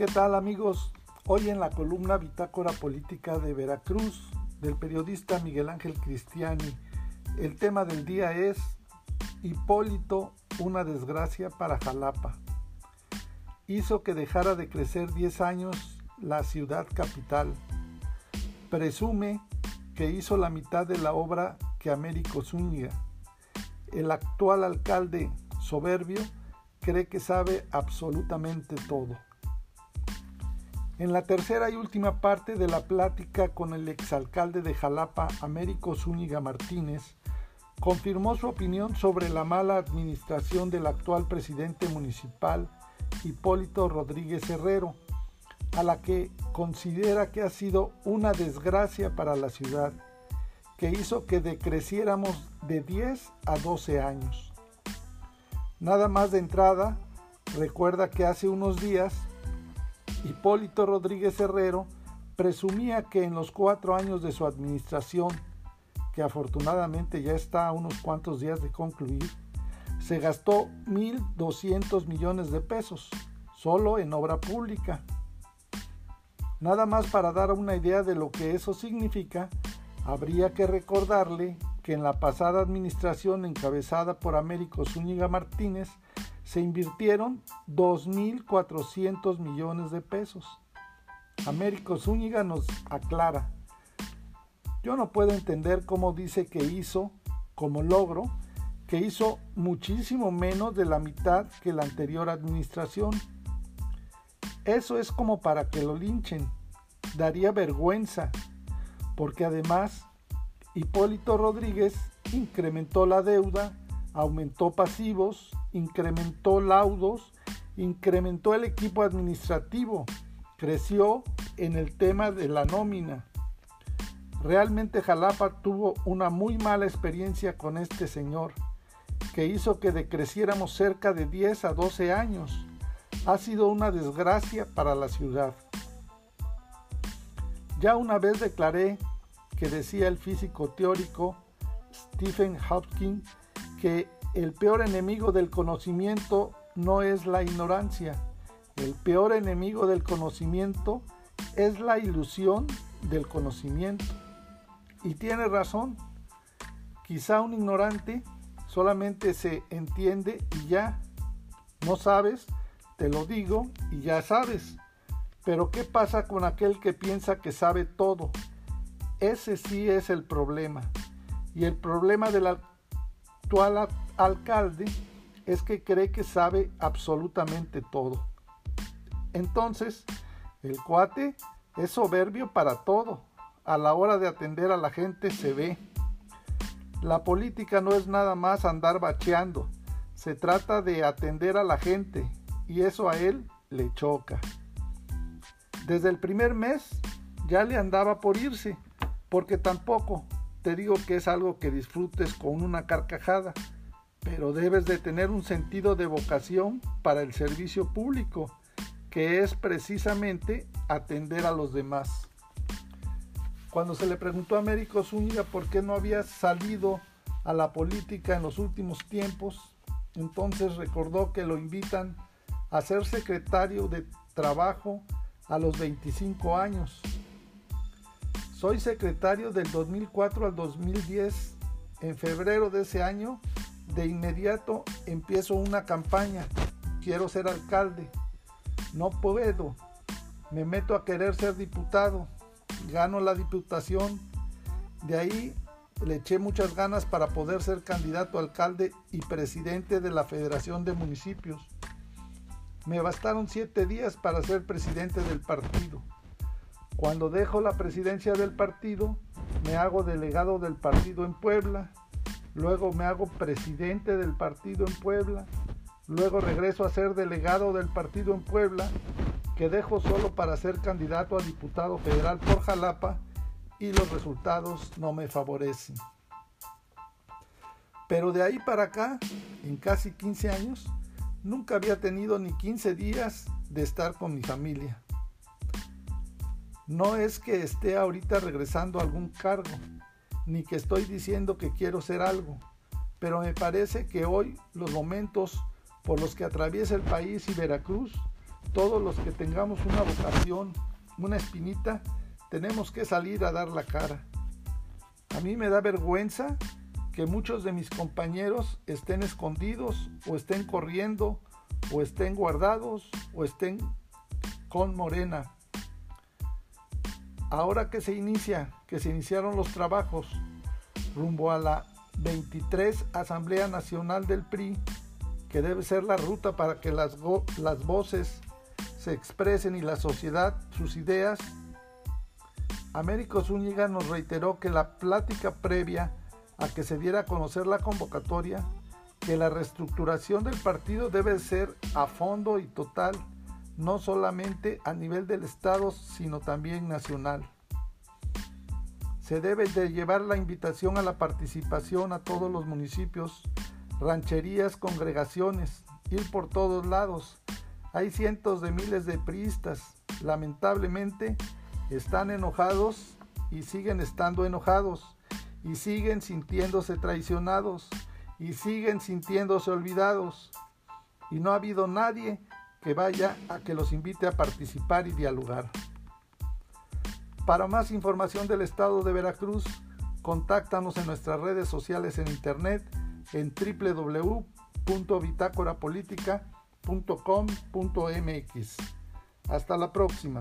¿Qué tal amigos? Hoy en la columna Bitácora Política de Veracruz del periodista Miguel Ángel Cristiani, el tema del día es Hipólito, una desgracia para Jalapa. Hizo que dejara de crecer 10 años la ciudad capital. Presume que hizo la mitad de la obra que Américo Zúñiga. El actual alcalde soberbio cree que sabe absolutamente todo. En la tercera y última parte de la plática con el exalcalde de Jalapa, Américo Zúñiga Martínez, confirmó su opinión sobre la mala administración del actual presidente municipal, Hipólito Rodríguez Herrero, a la que considera que ha sido una desgracia para la ciudad, que hizo que decreciéramos de 10 a 12 años. Nada más de entrada, recuerda que hace unos días Hipólito Rodríguez Herrero presumía que en los cuatro años de su administración, que afortunadamente ya está a unos cuantos días de concluir, se gastó 1.200 millones de pesos solo en obra pública. Nada más para dar una idea de lo que eso significa, habría que recordarle que en la pasada administración encabezada por Américo Zúñiga Martínez se invirtieron 2.400 millones de pesos. Américo Zúñiga nos aclara, yo no puedo entender cómo dice que hizo, como logro, que hizo muchísimo menos de la mitad que la anterior administración. Eso es como para que lo linchen. Daría vergüenza, porque además Hipólito Rodríguez incrementó la deuda aumentó pasivos, incrementó laudos, incrementó el equipo administrativo, creció en el tema de la nómina. Realmente Jalapa tuvo una muy mala experiencia con este señor, que hizo que decreciéramos cerca de 10 a 12 años. Ha sido una desgracia para la ciudad. Ya una vez declaré que decía el físico teórico Stephen Hopkins que el peor enemigo del conocimiento no es la ignorancia, el peor enemigo del conocimiento es la ilusión del conocimiento. Y tiene razón, quizá un ignorante solamente se entiende y ya, no sabes, te lo digo y ya sabes. Pero ¿qué pasa con aquel que piensa que sabe todo? Ese sí es el problema. Y el problema de la actual alcalde es que cree que sabe absolutamente todo. Entonces, el cuate es soberbio para todo. A la hora de atender a la gente se ve. La política no es nada más andar bacheando. Se trata de atender a la gente y eso a él le choca. Desde el primer mes ya le andaba por irse, porque tampoco te digo que es algo que disfrutes con una carcajada, pero debes de tener un sentido de vocación para el servicio público, que es precisamente atender a los demás. Cuando se le preguntó a Américo Zúñiga por qué no había salido a la política en los últimos tiempos, entonces recordó que lo invitan a ser secretario de Trabajo a los 25 años soy secretario del 2004 al 2010. En febrero de ese año, de inmediato empiezo una campaña. Quiero ser alcalde. No puedo. Me meto a querer ser diputado. Gano la diputación. De ahí le eché muchas ganas para poder ser candidato a alcalde y presidente de la Federación de Municipios. Me bastaron siete días para ser presidente del partido. Cuando dejo la presidencia del partido, me hago delegado del partido en Puebla, luego me hago presidente del partido en Puebla, luego regreso a ser delegado del partido en Puebla, que dejo solo para ser candidato a diputado federal por Jalapa y los resultados no me favorecen. Pero de ahí para acá, en casi 15 años, nunca había tenido ni 15 días de estar con mi familia. No es que esté ahorita regresando a algún cargo, ni que estoy diciendo que quiero ser algo, pero me parece que hoy los momentos por los que atraviesa el país y Veracruz todos los que tengamos una vocación, una espinita, tenemos que salir a dar la cara. A mí me da vergüenza que muchos de mis compañeros estén escondidos o estén corriendo o estén guardados o estén con Morena. Ahora que se inicia, que se iniciaron los trabajos rumbo a la 23 Asamblea Nacional del PRI, que debe ser la ruta para que las, las voces se expresen y la sociedad sus ideas, Américo Zúñiga nos reiteró que la plática previa a que se diera a conocer la convocatoria, que la reestructuración del partido debe ser a fondo y total, no solamente a nivel del Estado, sino también nacional. Se debe de llevar la invitación a la participación a todos los municipios, rancherías, congregaciones, ir por todos lados. Hay cientos de miles de priistas. Lamentablemente están enojados y siguen estando enojados y siguen sintiéndose traicionados y siguen sintiéndose olvidados. Y no ha habido nadie que vaya a que los invite a participar y dialogar. Para más información del estado de Veracruz, contáctanos en nuestras redes sociales en internet en www.bitácorapolítica.com.mx. Hasta la próxima.